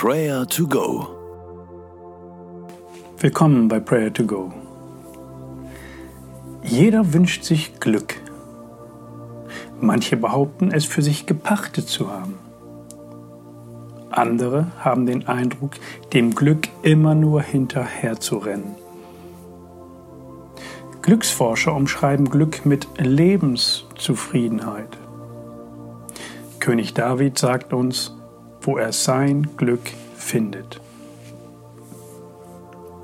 Prayer to Go. Willkommen bei Prayer to Go. Jeder wünscht sich Glück. Manche behaupten, es für sich gepachtet zu haben. Andere haben den Eindruck, dem Glück immer nur hinterher zu rennen. Glücksforscher umschreiben Glück mit Lebenszufriedenheit. König David sagt uns, wo er sein Glück findet.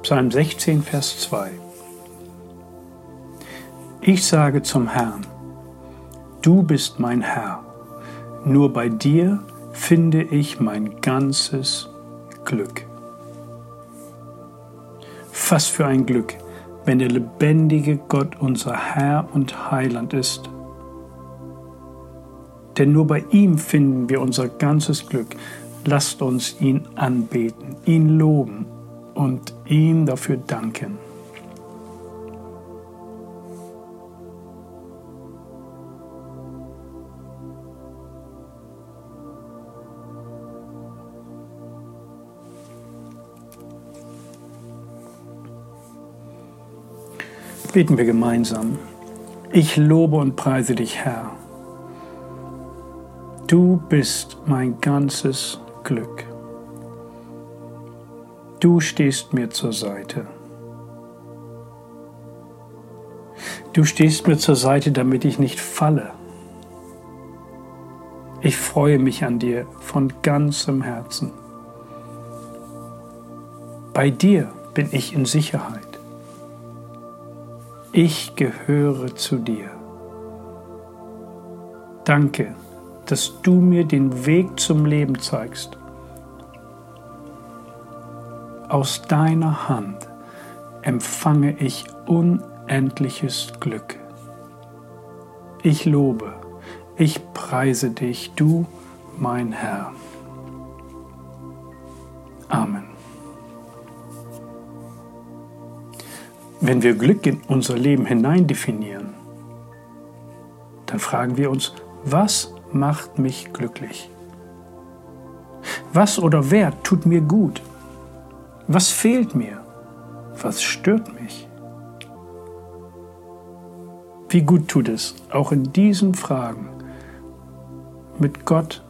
Psalm 16, Vers 2. Ich sage zum Herrn, du bist mein Herr, nur bei dir finde ich mein ganzes Glück. Was für ein Glück, wenn der lebendige Gott unser Herr und Heiland ist. Denn nur bei ihm finden wir unser ganzes Glück. Lasst uns ihn anbeten, ihn loben und ihm dafür danken. Beten wir gemeinsam. Ich lobe und preise dich, Herr. Du bist mein ganzes Glück. Du stehst mir zur Seite. Du stehst mir zur Seite, damit ich nicht falle. Ich freue mich an dir von ganzem Herzen. Bei dir bin ich in Sicherheit. Ich gehöre zu dir. Danke, dass du mir den Weg zum Leben zeigst. Aus deiner Hand empfange ich unendliches Glück. Ich lobe, ich preise dich, du mein Herr. Amen. Wenn wir Glück in unser Leben hinein definieren, dann fragen wir uns, was macht mich glücklich? Was oder wer tut mir gut? Was fehlt mir? Was stört mich? Wie gut tut es, auch in diesen Fragen mit Gott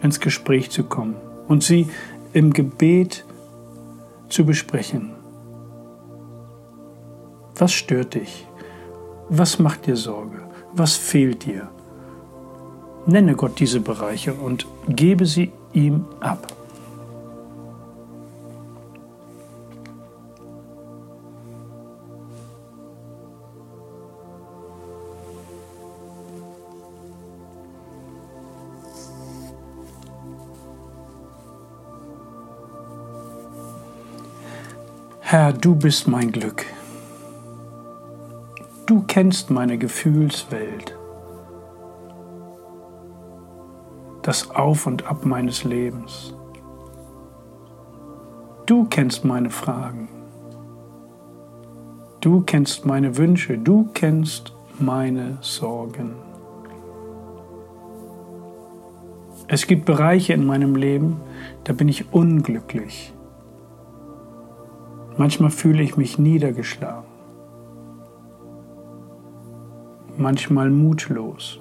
ins Gespräch zu kommen und sie im Gebet zu besprechen. Was stört dich? Was macht dir Sorge? Was fehlt dir? Nenne Gott diese Bereiche und gebe sie ihm ab. Herr, du bist mein Glück. Du kennst meine Gefühlswelt, das Auf und Ab meines Lebens. Du kennst meine Fragen. Du kennst meine Wünsche. Du kennst meine Sorgen. Es gibt Bereiche in meinem Leben, da bin ich unglücklich. Manchmal fühle ich mich niedergeschlagen manchmal mutlos.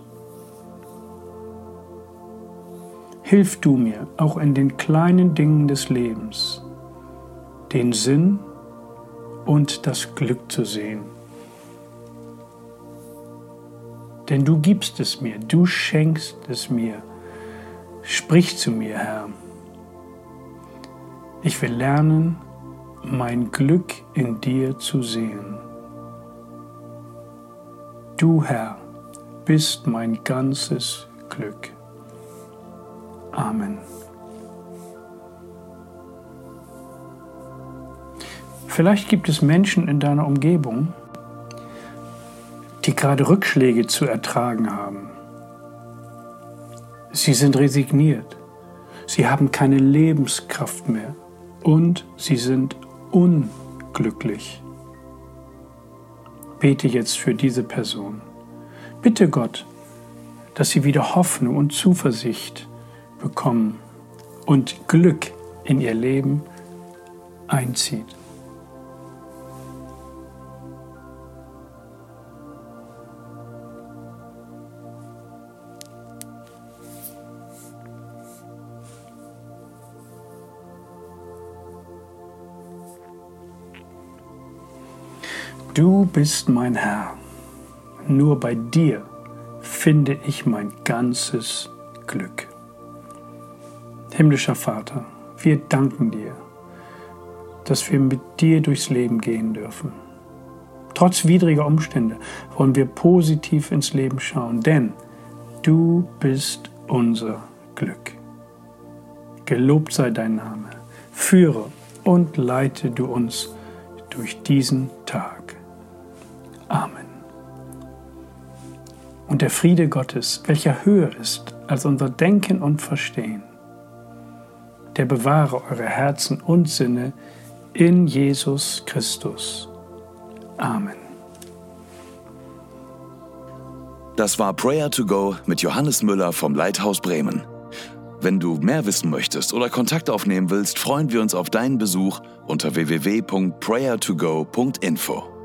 Hilf du mir auch in den kleinen Dingen des Lebens, den Sinn und das Glück zu sehen. Denn du gibst es mir, du schenkst es mir. Sprich zu mir, Herr. Ich will lernen, mein Glück in dir zu sehen. Du Herr bist mein ganzes Glück. Amen. Vielleicht gibt es Menschen in deiner Umgebung, die gerade Rückschläge zu ertragen haben. Sie sind resigniert, sie haben keine Lebenskraft mehr und sie sind unglücklich bete jetzt für diese Person. Bitte Gott, dass sie wieder Hoffnung und Zuversicht bekommen und Glück in ihr Leben einzieht. Du bist mein Herr. Nur bei dir finde ich mein ganzes Glück. Himmlischer Vater, wir danken dir, dass wir mit dir durchs Leben gehen dürfen. Trotz widriger Umstände wollen wir positiv ins Leben schauen, denn du bist unser Glück. Gelobt sei dein Name. Führe und leite du uns durch diesen Tag. Amen. Und der Friede Gottes, welcher höher ist als unser Denken und Verstehen, der bewahre eure Herzen und Sinne in Jesus Christus. Amen. Das war Prayer to Go mit Johannes Müller vom Leithaus Bremen. Wenn du mehr wissen möchtest oder Kontakt aufnehmen willst, freuen wir uns auf deinen Besuch unter www.prayertogo.info.